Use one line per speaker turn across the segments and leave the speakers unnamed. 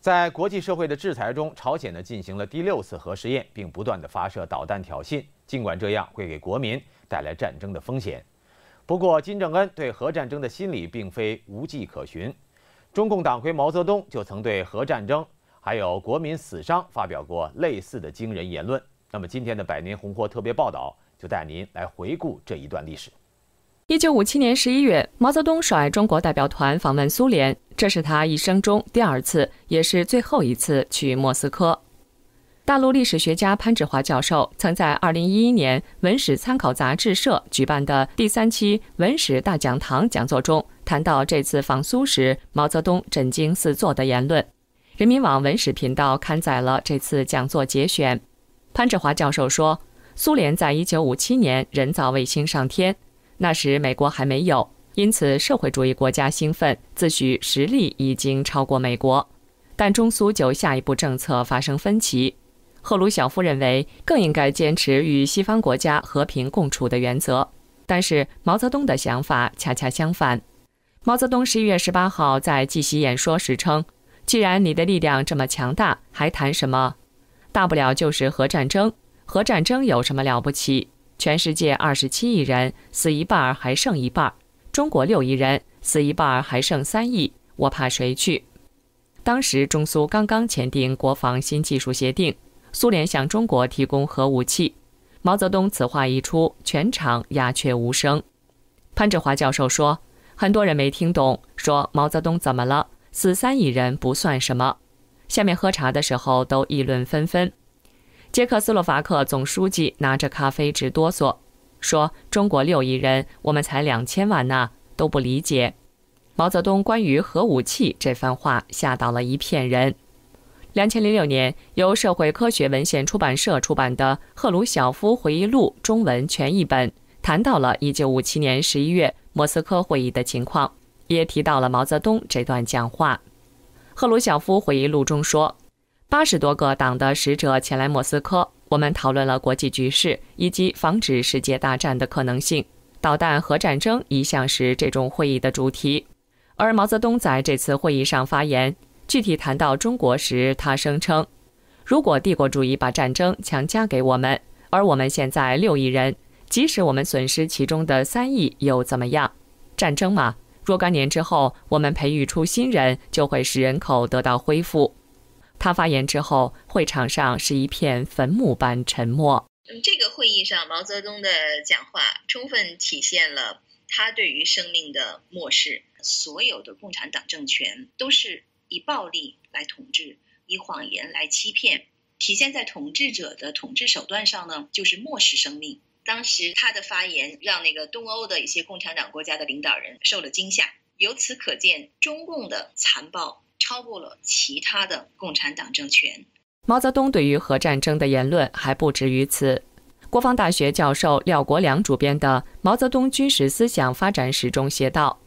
在国际社会的制裁中，朝鲜呢进行了第六次核试验，并不断的发射导弹挑衅。尽管这样会给国民带来战争的风险，不过金正恩对核战争的心理并非无迹可寻。中共党魁毛泽东就曾对核战争还有国民死伤发表过类似的惊人言论。那么今天的百年红火特别报道就带您来回顾这一段历史。
一九五七年十一月，毛泽东率中国代表团访问苏联，这是他一生中第二次，也是最后一次去莫斯科。大陆历史学家潘志华教授曾在二零一一年文史参考杂志社举办的第三期文史大讲堂讲座中谈到这次访苏时毛泽东震惊四座的言论。人民网文史频道刊载了这次讲座节选。潘志华教授说，苏联在一九五七年人造卫星上天。那时美国还没有，因此社会主义国家兴奋，自诩实力已经超过美国，但中苏就下一步政策发生分歧。赫鲁晓夫认为更应该坚持与西方国家和平共处的原则，但是毛泽东的想法恰恰相反。毛泽东十一月十八号在记习演说时称：“既然你的力量这么强大，还谈什么？大不了就是核战争，核战争有什么了不起？”全世界二十七亿人死一半还剩一半中国六亿人死一半儿还剩三亿，我怕谁去？当时中苏刚刚签订国防新技术协定，苏联向中国提供核武器。毛泽东此话一出，全场鸦雀无声。潘志华教授说，很多人没听懂，说毛泽东怎么了？死三亿人不算什么。下面喝茶的时候都议论纷纷。捷克斯洛伐克总书记拿着咖啡直哆嗦，说：“中国六亿人，我们才两千万呢，都不理解。”毛泽东关于核武器这番话吓倒了一片人。两千零六年，由社会科学文献出版社出版的《赫鲁晓夫回忆录》中文全译本谈到了一九五七年十一月莫斯科会议的情况，也提到了毛泽东这段讲话。赫鲁晓夫回忆录中说。八十多个党的使者前来莫斯科，我们讨论了国际局势以及防止世界大战的可能性。导弹核战争一向是这种会议的主题。而毛泽东在这次会议上发言，具体谈到中国时，他声称：“如果帝国主义把战争强加给我们，而我们现在六亿人，即使我们损失其中的三亿又怎么样？战争嘛，若干年之后，我们培育出新人，就会使人口得到恢复。”他发言之后，会场上是一片坟墓般沉默。
嗯，这个会议上，毛泽东的讲话充分体现了他对于生命的漠视。所有的共产党政权都是以暴力来统治，以谎言来欺骗。体现在统治者的统治手段上呢，就是漠视生命。当时他的发言让那个东欧的一些共产党国家的领导人受了惊吓。由此可见，中共的残暴。超过了其他的共产党政权。
毛泽东对于核战争的言论还不止于此。国防大学教授廖国良主编的《毛泽东军事思想发展史》中写道：，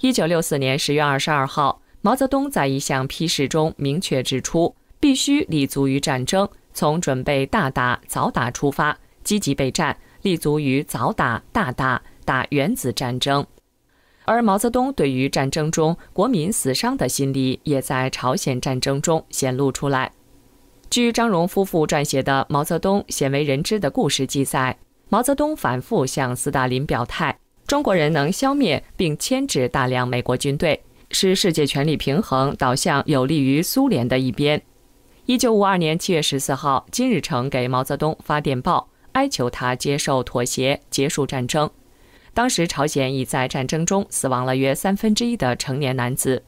一九六四年十月二十二号，毛泽东在一项批示中明确指出，必须立足于战争，从准备大打早打出发，积极备战，立足于早打大打打原子战争。而毛泽东对于战争中国民死伤的心理，也在朝鲜战争中显露出来。据张荣夫妇撰写的《毛泽东鲜为人知的故事》记载，毛泽东反复向斯大林表态：中国人能消灭并牵制大量美国军队，使世界权力平衡导向有利于苏联的一边。一九五二年七月十四号，金日成给毛泽东发电报，哀求他接受妥协，结束战争。当时朝鲜已在战争中死亡了约三分之一的成年男子，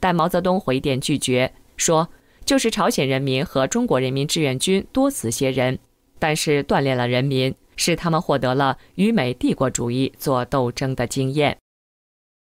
但毛泽东回电拒绝，说就是朝鲜人民和中国人民志愿军多死些人，但是锻炼了人民，使他们获得了与美帝国主义做斗争的经验。